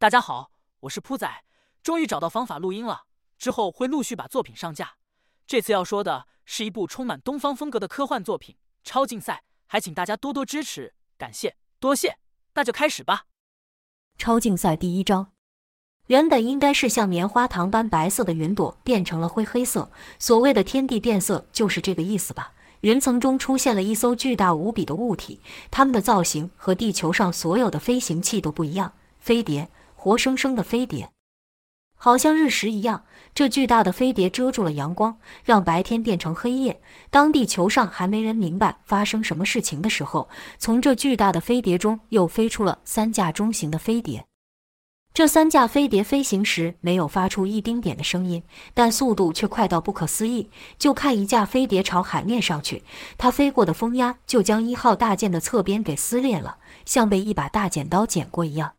大家好，我是铺仔，终于找到方法录音了，之后会陆续把作品上架。这次要说的是一部充满东方风格的科幻作品《超竞赛》，还请大家多多支持，感谢，多谢。那就开始吧。超竞赛第一章，原本应该是像棉花糖般白色的云朵变成了灰黑色，所谓的天地变色就是这个意思吧。云层中出现了一艘巨大无比的物体，它们的造型和地球上所有的飞行器都不一样，飞碟，活生生的飞碟，好像日食一样。这巨大的飞碟遮住了阳光，让白天变成黑夜。当地球上还没人明白发生什么事情的时候，从这巨大的飞碟中又飞出了三架中型的飞碟。这三架飞碟飞行时没有发出一丁点的声音，但速度却快到不可思议。就看一架飞碟朝海面上去，它飞过的风压就将一号大舰的侧边给撕裂了，像被一把大剪刀剪过一样。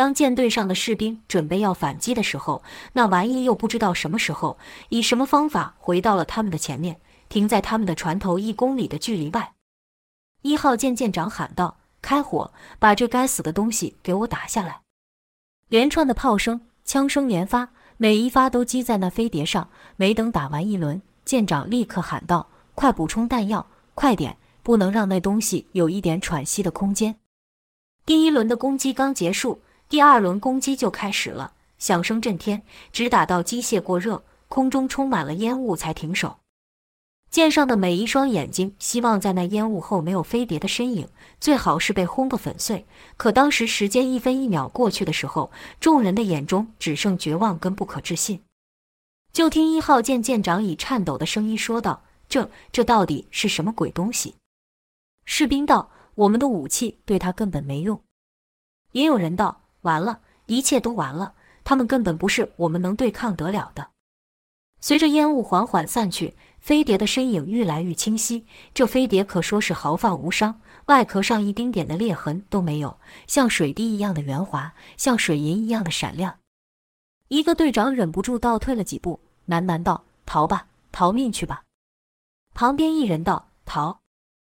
当舰队上的士兵准备要反击的时候，那玩意又不知道什么时候以什么方法回到了他们的前面，停在他们的船头一公里的距离外。一号舰舰长喊道：“开火，把这该死的东西给我打下来！”连串的炮声、枪声连发，每一发都击在那飞碟上。没等打完一轮，舰长立刻喊道：“快补充弹药，快点！不能让那东西有一点喘息的空间。”第一轮的攻击刚结束，第二轮攻击就开始了，响声震天，直打到机械过热，空中充满了烟雾才停手。舰上的每一双眼睛希望在那烟雾后没有飞碟的身影，最好是被轰个粉碎。可当时时间一分一秒过去的时候，众人的眼中只剩绝望跟不可置信。就听一号舰舰长以颤抖的声音说道：“这这到底是什么鬼东西？”士兵道：“我们的武器对他根本没用。”也有人道：“完了，一切都完了，他们根本不是我们能对抗得了的。”随着烟雾缓缓散去。飞碟的身影愈来愈清晰，这飞碟可说是毫发无伤，外壳上一丁点的裂痕都没有，像水滴一样的圆滑，像水银一样的闪亮。一个队长忍不住倒退了几步，喃喃道：“逃吧，逃命去吧。”旁边一人道：“逃？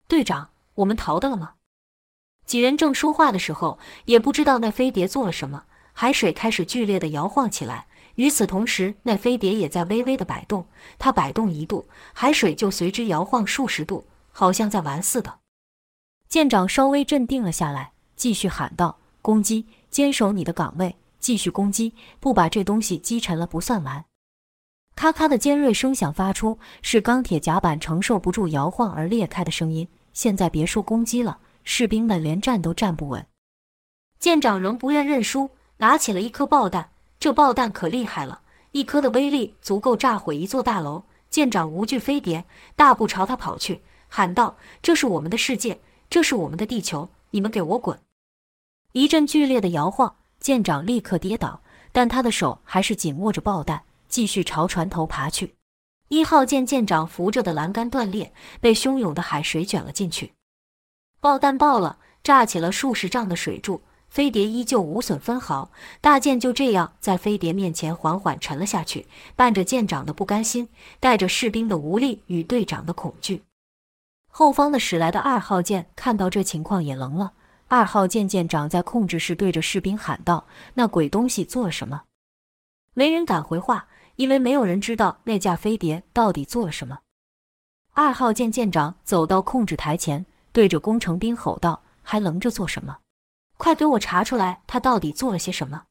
队长，我们逃的了吗？”几人正说话的时候，也不知道那飞碟做了什么，海水开始剧烈的摇晃起来。与此同时，那飞碟也在微微的摆动，它摆动一度，海水就随之摇晃数十度，好像在玩似的。舰长稍微镇定了下来，继续喊道：“攻击，坚守你的岗位，继续攻击，不把这东西击沉了不算完。”咔咔的尖锐声响发出，是钢铁甲板承受不住摇晃而裂开的声音。现在别说攻击了，士兵们连站都站不稳。舰长仍不愿认输，拿起了一颗爆弹。这爆弹可厉害了，一颗的威力足够炸毁一座大楼。舰长无惧飞碟，大步朝他跑去，喊道：“这是我们的世界，这是我们的地球，你们给我滚！”一阵剧烈的摇晃，舰长立刻跌倒，但他的手还是紧握着爆弹，继续朝船头爬去。一号舰舰长扶着的栏杆断裂，被汹涌的海水卷了进去。爆弹爆了，炸起了数十丈的水柱。飞碟依旧无损分毫，大舰就这样在飞碟面前缓缓沉了下去，伴着舰长的不甘心，带着士兵的无力与队长的恐惧。后方的驶来的二号舰看到这情况也愣了。二号舰舰长在控制室对着士兵喊道：“那鬼东西做什么？”没人敢回话，因为没有人知道那架飞碟到底做了什么。二号舰舰长走到控制台前，对着工程兵吼道：“还愣着做什么？”快给我查出来，他到底做了些什么？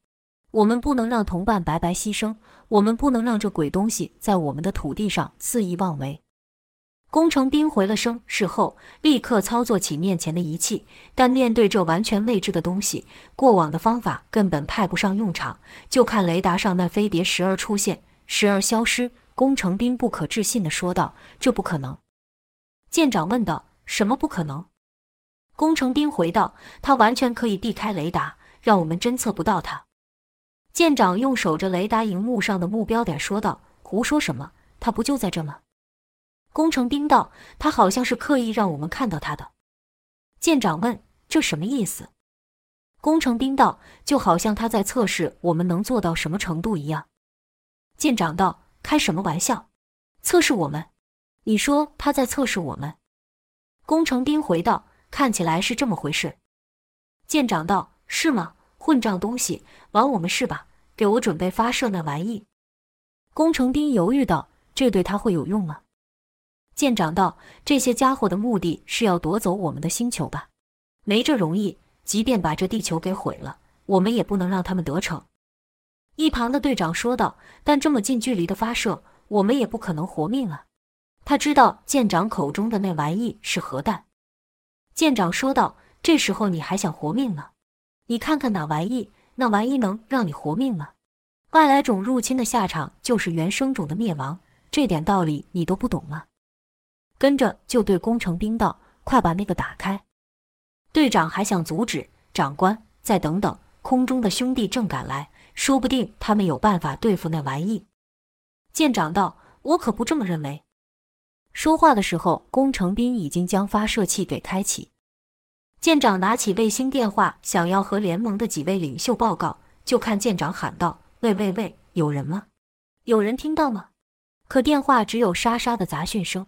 我们不能让同伴白白牺牲，我们不能让这鬼东西在我们的土地上肆意妄为。工程兵回了声是后，立刻操作起面前的仪器，但面对这完全未知的东西，过往的方法根本派不上用场。就看雷达上那飞碟时而出现，时而消失。工程兵不可置信地说道：“这不可能。”舰长问道：“什么不可能？”工程兵回道：“他完全可以避开雷达，让我们侦测不到他。”舰长用守着雷达荧幕上的目标点说道：“胡说什么？他不就在这吗？”工程兵道：“他好像是刻意让我们看到他的。”舰长问：“这什么意思？”工程兵道：“就好像他在测试我们能做到什么程度一样。”舰长道：“开什么玩笑？测试我们？你说他在测试我们？”工程兵回道。看起来是这么回事，舰长道：“是吗？混账东西，玩我们是吧？给我准备发射那玩意！工程兵犹豫道：“这对他会有用吗？”舰长道：“这些家伙的目的是要夺走我们的星球吧？没这容易。即便把这地球给毁了，我们也不能让他们得逞。”一旁的队长说道：“但这么近距离的发射，我们也不可能活命啊！”他知道舰长口中的那玩意是核弹。舰长说道：“这时候你还想活命呢？你看看那玩意，那玩意能让你活命吗？外来种入侵的下场就是原生种的灭亡，这点道理你都不懂吗？”跟着就对工程兵道：“快把那个打开！”队长还想阻止，长官再等等，空中的兄弟正赶来，说不定他们有办法对付那玩意。舰长道：“我可不这么认为。”说话的时候，工程兵已经将发射器给开启。舰长拿起卫星电话，想要和联盟的几位领袖报告，就看舰长喊道：“喂喂喂，有人吗？有人听到吗？”可电话只有沙沙的杂讯声。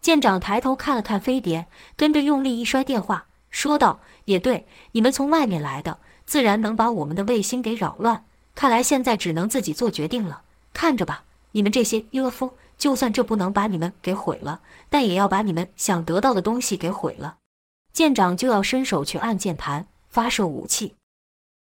舰长抬头看了看飞碟，跟着用力一摔电话，说道：“也对，你们从外面来的，自然能把我们的卫星给扰乱。看来现在只能自己做决定了。看着吧，你们这些约夫。”就算这不能把你们给毁了，但也要把你们想得到的东西给毁了。舰长就要伸手去按键盘发射武器，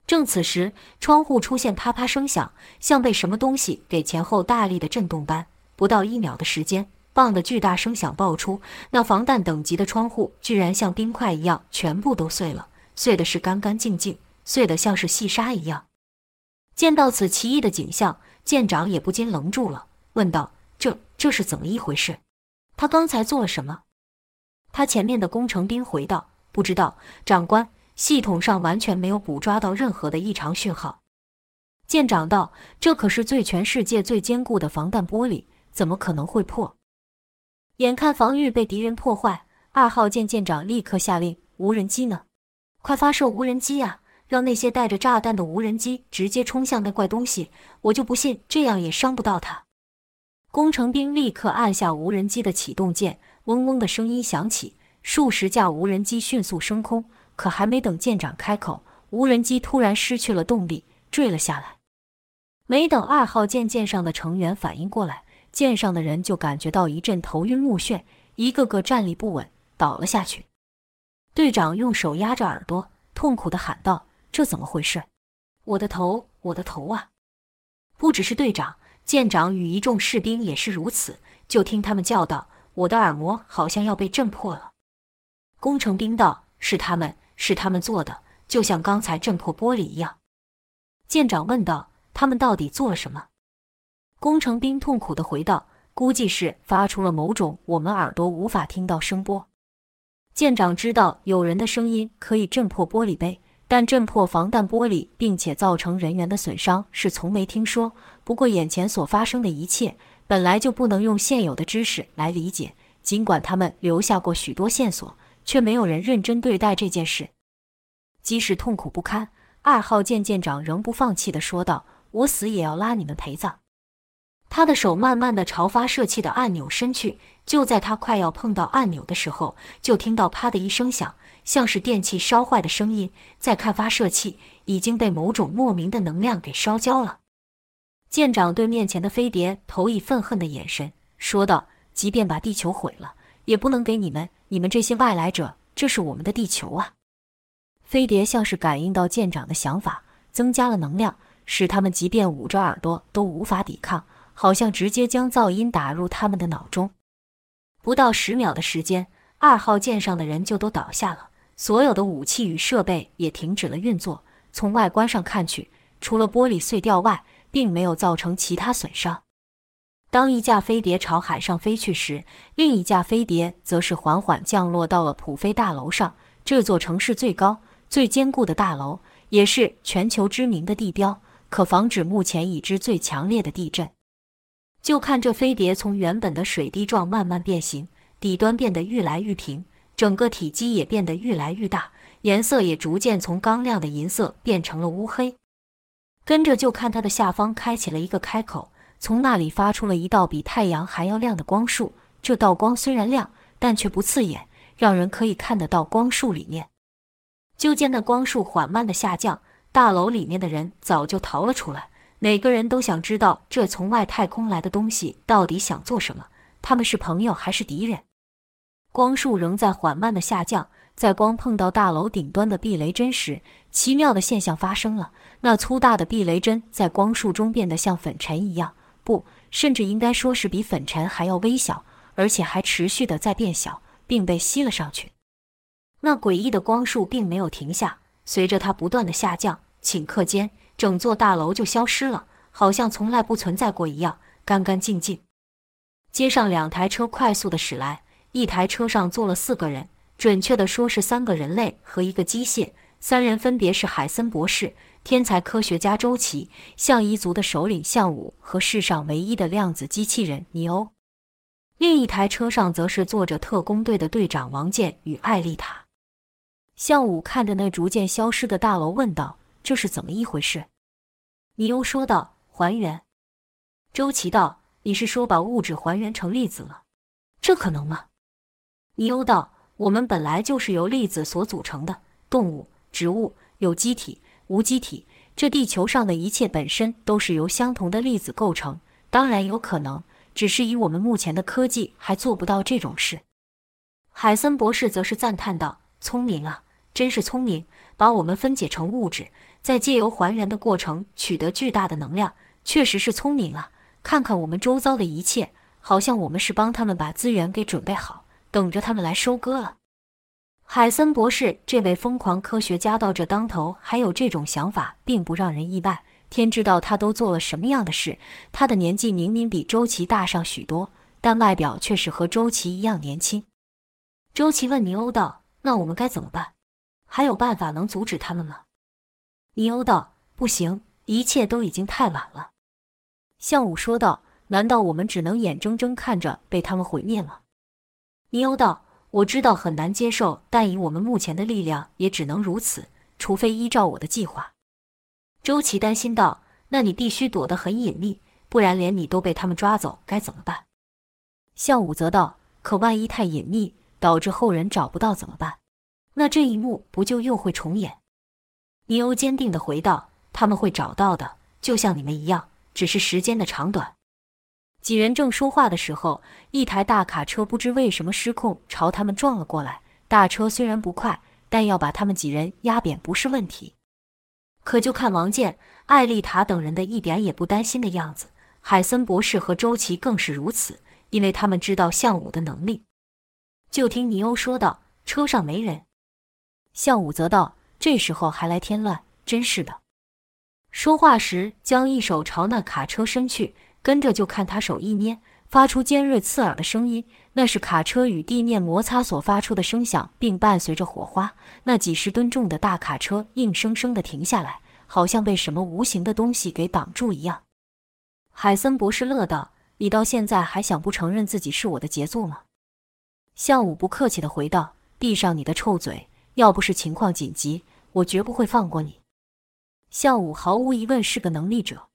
正此时，窗户出现啪啪声响，像被什么东西给前后大力的震动般。不到一秒的时间，棒的巨大声响爆出，那防弹等级的窗户居然像冰块一样全部都碎了，碎的是干干净净，碎的像是细沙一样。见到此奇异的景象，舰长也不禁愣住了，问道。这是怎么一回事？他刚才做了什么？他前面的工程兵回道：“不知道，长官，系统上完全没有捕抓到任何的异常讯号。”舰长道：“这可是最全世界最坚固的防弹玻璃，怎么可能会破？”眼看防御被敌人破坏，二号舰舰长立刻下令：“无人机呢？快发射无人机呀！让那些带着炸弹的无人机直接冲向那怪东西！我就不信这样也伤不到他。”工程兵立刻按下无人机的启动键，嗡嗡的声音响起，数十架无人机迅速升空。可还没等舰长开口，无人机突然失去了动力，坠了下来。没等二号舰舰上的成员反应过来，舰上的人就感觉到一阵头晕目眩，一个个站立不稳，倒了下去。队长用手压着耳朵，痛苦地喊道：“这怎么回事？我的头，我的头啊！”不只是队长。舰长与一众士兵也是如此，就听他们叫道：“我的耳膜好像要被震破了。”工程兵道：“是他们，是他们做的，就像刚才震破玻璃一样。”舰长问道：“他们到底做了什么？”工程兵痛苦地回道：“估计是发出了某种我们耳朵无法听到声波。”舰长知道有人的声音可以震破玻璃杯。但震破防弹玻璃，并且造成人员的损伤是从没听说。不过眼前所发生的一切本来就不能用现有的知识来理解。尽管他们留下过许多线索，却没有人认真对待这件事。即使痛苦不堪，二号舰舰长仍不放弃地说道：“我死也要拉你们陪葬。”他的手慢慢地朝发射器的按钮伸去。就在他快要碰到按钮的时候，就听到“啪”的一声响。像是电器烧坏的声音。再看发射器，已经被某种莫名的能量给烧焦了。舰长对面前的飞碟投以愤恨的眼神，说道：“即便把地球毁了，也不能给你们，你们这些外来者。这是我们的地球啊！”飞碟像是感应到舰长的想法，增加了能量，使他们即便捂着耳朵都无法抵抗，好像直接将噪音打入他们的脑中。不到十秒的时间，二号舰上的人就都倒下了。所有的武器与设备也停止了运作。从外观上看去，除了玻璃碎掉外，并没有造成其他损伤。当一架飞碟朝海上飞去时，另一架飞碟则是缓缓降落到了普飞大楼上。这座城市最高、最坚固的大楼，也是全球知名的地标，可防止目前已知最强烈的地震。就看这飞碟从原本的水滴状慢慢变形，底端变得愈来愈平。整个体积也变得愈来愈大，颜色也逐渐从刚亮的银色变成了乌黑。跟着就看它的下方开启了一个开口，从那里发出了一道比太阳还要亮的光束。这道光虽然亮，但却不刺眼，让人可以看得到光束里面。就见那光束缓慢的下降，大楼里面的人早就逃了出来，每个人都想知道这从外太空来的东西到底想做什么。他们是朋友还是敌人？光束仍在缓慢的下降，在光碰到大楼顶端的避雷针时，奇妙的现象发生了。那粗大的避雷针在光束中变得像粉尘一样，不，甚至应该说是比粉尘还要微小，而且还持续的在变小，并被吸了上去。那诡异的光束并没有停下，随着它不断的下降，顷刻间，整座大楼就消失了，好像从来不存在过一样，干干净净。街上两台车快速的驶来，一台车上坐了四个人，准确的说是三个人类和一个机械。三人分别是海森博士、天才科学家周琦、象一族的首领象武和世上唯一的量子机器人尼欧。另一台车上则是坐着特工队的队长王健与艾丽塔。象武看着那逐渐消失的大楼，问道：“这是怎么一回事？”尼欧说道：“还原。”周琦道。你是说把物质还原成粒子了？这可能吗？尼欧道：“我们本来就是由粒子所组成的，动物、植物有机体、无机体，这地球上的一切本身都是由相同的粒子构成。当然有可能，只是以我们目前的科技还做不到这种事。”海森博士则是赞叹道：“聪明啊，真是聪明！把我们分解成物质，在借由还原的过程取得巨大的能量，确实是聪明啊。”看看我们周遭的一切，好像我们是帮他们把资源给准备好，等着他们来收割了。海森博士这位疯狂科学家到这当头还有这种想法，并不让人意外。天知道他都做了什么样的事。他的年纪明明比周琦大上许多，但外表却是和周琦一样年轻。周琦问尼欧道：“那我们该怎么办？还有办法能阻止他们吗？”尼欧道：“不行，一切都已经太晚了。”向武说道：“难道我们只能眼睁睁看着被他们毁灭吗？”尼欧道：“我知道很难接受，但以我们目前的力量，也只能如此，除非依照我的计划。”周琦担心道：“那你必须躲得很隐秘，不然连你都被他们抓走，该怎么办？”向武则道：“可万一太隐秘，导致后人找不到怎么办？那这一幕不就又会重演？”尼欧坚定地回道：“他们会找到的，就像你们一样。”只是时间的长短。几人正说话的时候，一台大卡车不知为什么失控，朝他们撞了过来。大车虽然不快，但要把他们几人压扁不是问题。可就看王健、艾丽塔等人的一点也不担心的样子，海森博士和周琦更是如此，因为他们知道项武的能力。就听尼欧说道：“车上没人。”项武则道：“这时候还来添乱，真是的。”说话时，将一手朝那卡车伸去，跟着就看他手一捏，发出尖锐刺耳的声音，那是卡车与地面摩擦所发出的声响，并伴随着火花。那几十吨重的大卡车硬生生的停下来，好像被什么无形的东西给挡住一样。海森博士乐道：“你到现在还想不承认自己是我的杰作吗？”向武不客气的回道：“闭上你的臭嘴！要不是情况紧急，我绝不会放过你。”向武毫无疑问是个能力者，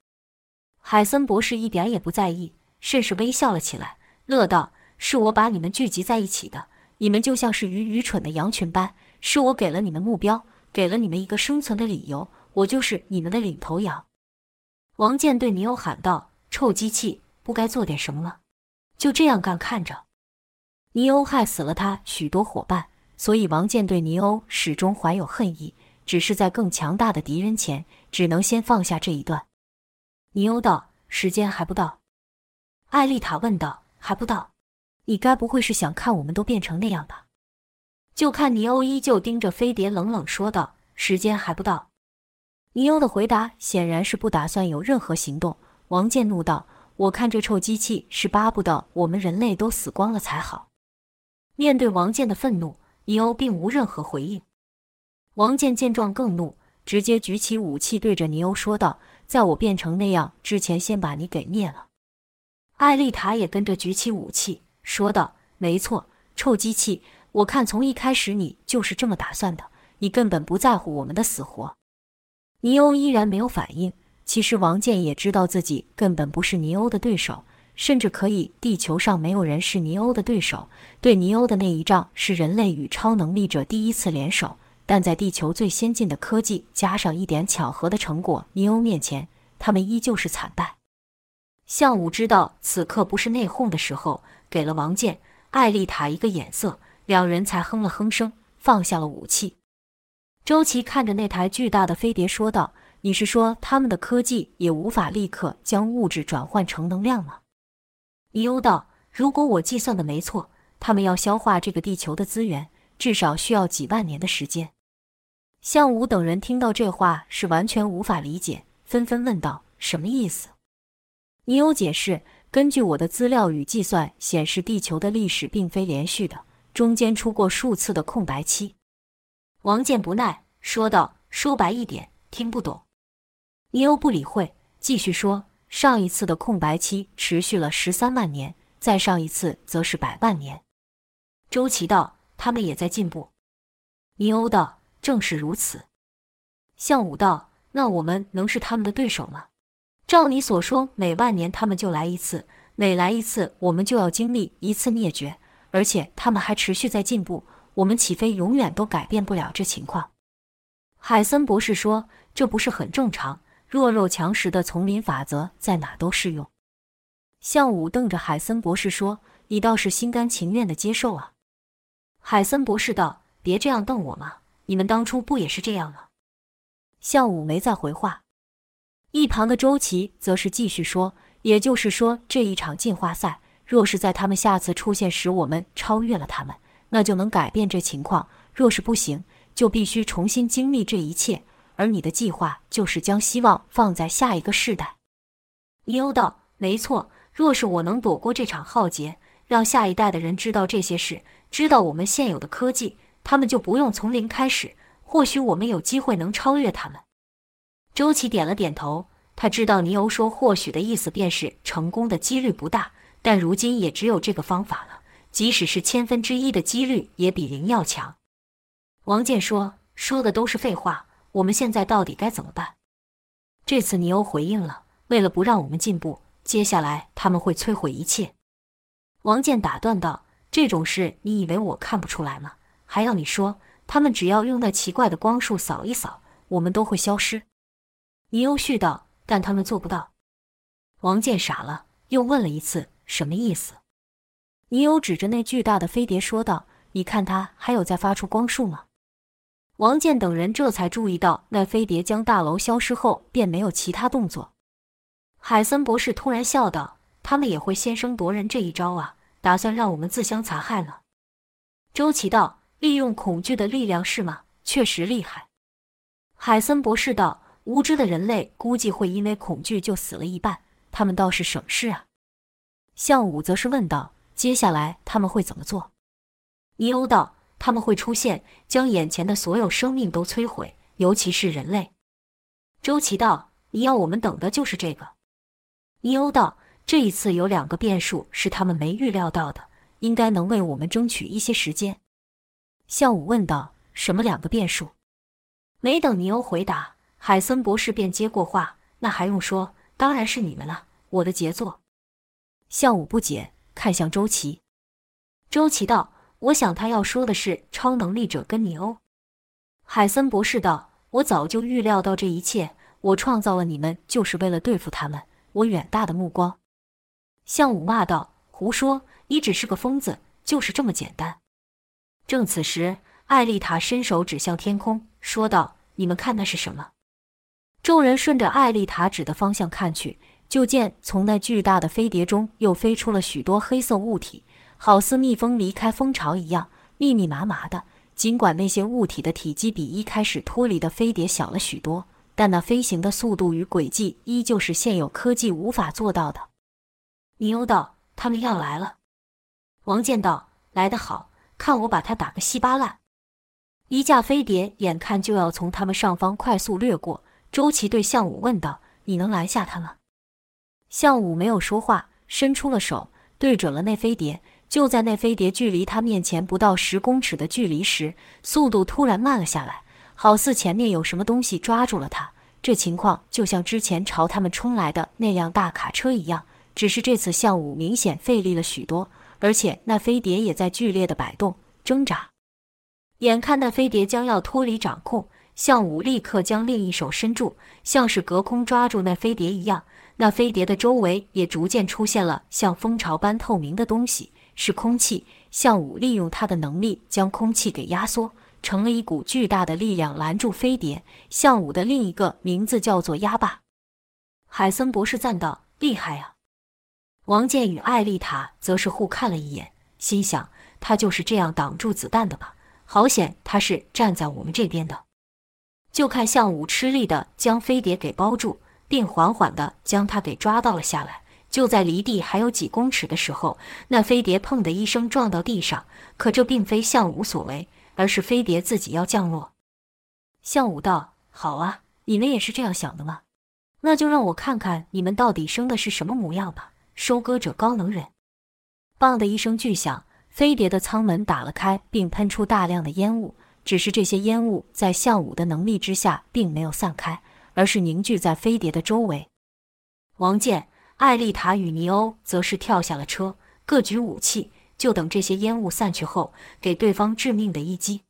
海森博士一点也不在意，甚是微笑了起来，乐道：“是我把你们聚集在一起的，你们就像是愚愚蠢的羊群般，是我给了你们目标，给了你们一个生存的理由，我就是你们的领头羊。”王健对尼欧喊道：“臭机器，不该做点什么了？就这样干看着？”尼欧害死了他许多伙伴，所以王健对尼欧始终怀有恨意。只是在更强大的敌人前，只能先放下这一段。尼欧道：“时间还不到。”艾丽塔问道：“还不到？你该不会是想看我们都变成那样吧？”就看尼欧依旧盯着飞碟，冷冷说道：“时间还不到。”尼欧的回答显然是不打算有任何行动。王健怒道：“我看这臭机器是巴不得我们人类都死光了才好。”面对王健的愤怒，尼欧并无任何回应。王健见状更怒，直接举起武器对着尼欧说道：“在我变成那样之前，先把你给灭了。”艾丽塔也跟着举起武器说道：“没错，臭机器，我看从一开始你就是这么打算的，你根本不在乎我们的死活。”尼欧依然没有反应。其实王健也知道自己根本不是尼欧的对手，甚至可以，地球上没有人是尼欧的对手。对尼欧的那一仗是人类与超能力者第一次联手。但在地球最先进的科技加上一点巧合的成果尼欧面前，他们依旧是惨败。项武知道此刻不是内讧的时候，给了王健、艾丽塔一个眼色，两人才哼了哼声，放下了武器。周琦看着那台巨大的飞碟说道：“你是说他们的科技也无法立刻将物质转换成能量吗？”尼欧道：“如果我计算的没错，他们要消化这个地球的资源，至少需要几万年的时间。”项武等人听到这话是完全无法理解，纷纷问道：“什么意思？”尼欧解释：“根据我的资料与计算显示，地球的历史并非连续的，中间出过数次的空白期。”王健不耐说道：“说白一点，听不懂。”尼欧不理会，继续说：“上一次的空白期持续了十三万年，再上一次则是百万年。”周琦道：“他们也在进步。”尼欧道。正是如此，项武道，那我们能是他们的对手吗？照你所说，每万年他们就来一次，每来一次，我们就要经历一次灭绝，而且他们还持续在进步，我们岂非永远都改变不了这情况？海森博士说：“这不是很正常？弱肉强食的丛林法则在哪都适用。”项武瞪着海森博士说：“你倒是心甘情愿的接受啊？”海森博士道：“别这样瞪我嘛。”你们当初不也是这样吗？项武没再回话，一旁的周琦则是继续说：“也就是说，这一场进化赛，若是在他们下次出现时我们超越了他们，那就能改变这情况；若是不行，就必须重新经历这一切。而你的计划就是将希望放在下一个世代。”尼欧道：“没错，若是我能躲过这场浩劫，让下一代的人知道这些事，知道我们现有的科技。”他们就不用从零开始，或许我们有机会能超越他们。周琦点了点头，他知道尼欧说“或许”的意思便是成功的几率不大，但如今也只有这个方法了，即使是千分之一的几率，也比零要强。王健说：“说的都是废话，我们现在到底该怎么办？”这次尼欧回应了：“为了不让我们进步，接下来他们会摧毁一切。”王健打断道：“这种事，你以为我看不出来吗？”还要你说，他们只要用那奇怪的光束扫一扫，我们都会消失。尼欧絮道：“但他们做不到。”王健傻了，又问了一次：“什么意思？”尼欧指着那巨大的飞碟说道：“你看，它还有在发出光束吗？”王健等人这才注意到，那飞碟将大楼消失后便没有其他动作。海森博士突然笑道：“他们也会先声夺人这一招啊，打算让我们自相残害了。”周琦道。利用恐惧的力量是吗？确实厉害。海森博士道：“无知的人类估计会因为恐惧就死了一半，他们倒是省事啊。”项武则是问道：“接下来他们会怎么做？”尼欧道：“他们会出现，将眼前的所有生命都摧毁，尤其是人类。”周琦道：“你要我们等的就是这个。”尼欧道：“这一次有两个变数是他们没预料到的，应该能为我们争取一些时间。”项武问道：“什么两个变数？”没等尼欧回答，海森博士便接过话：“那还用说？当然是你们了，我的杰作。”项武不解，看向周琦。周琦道：“我想他要说的是超能力者跟尼欧。”海森博士道：“我早就预料到这一切，我创造了你们就是为了对付他们。我远大的目光。”项武骂道：“胡说！你只是个疯子，就是这么简单。”正此时，艾丽塔伸手指向天空，说道：“你们看那是什么？”众人顺着艾丽塔指的方向看去，就见从那巨大的飞碟中又飞出了许多黑色物体，好似蜜蜂离开蜂巢一样，密密麻麻的。尽管那些物体的体积比一开始脱离的飞碟小了许多，但那飞行的速度与轨迹依旧是现有科技无法做到的。尼欧道：“他们要来了。”王健道：“来得好。”看我把他打个稀巴烂！一架飞碟眼看就要从他们上方快速掠过，周琦对项武问道：“你能拦下他吗？”项武没有说话，伸出了手，对准了那飞碟。就在那飞碟距离他面前不到十公尺的距离时，速度突然慢了下来，好似前面有什么东西抓住了他。这情况就像之前朝他们冲来的那辆大卡车一样，只是这次项武明显费力了许多。而且那飞碟也在剧烈的摆动挣扎。眼看那飞碟将要脱离掌控，项武立刻将另一手伸住，像是隔空抓住那飞碟一样。那飞碟的周围也逐渐出现了像蜂巢般透明的东西，是空气。项武利用他的能力将空气给压缩，成了一股巨大的力量拦住飞碟。项武的另一个名字叫做压霸。海森博士赞道：“厉害啊！”王健与艾丽塔则是互看了一眼，心想：他就是这样挡住子弹的吧？好险，他是站在我们这边的。就看向武吃力的将飞碟给包住，并缓缓的将他给抓到了下来。就在离地还有几公尺的时候，那飞碟砰的一声撞到地上。可这并非向武所为，而是飞碟自己要降落。向武道：“好啊，你们也是这样想的吗？那就让我看看你们到底生的是什么模样吧。”收割者高能人，砰的一声巨响，飞碟的舱门打了开，并喷出大量的烟雾。只是这些烟雾在向武的能力之下，并没有散开，而是凝聚在飞碟的周围。王健、艾丽塔与尼欧则是跳下了车，各举武器，就等这些烟雾散去后，给对方致命的一击。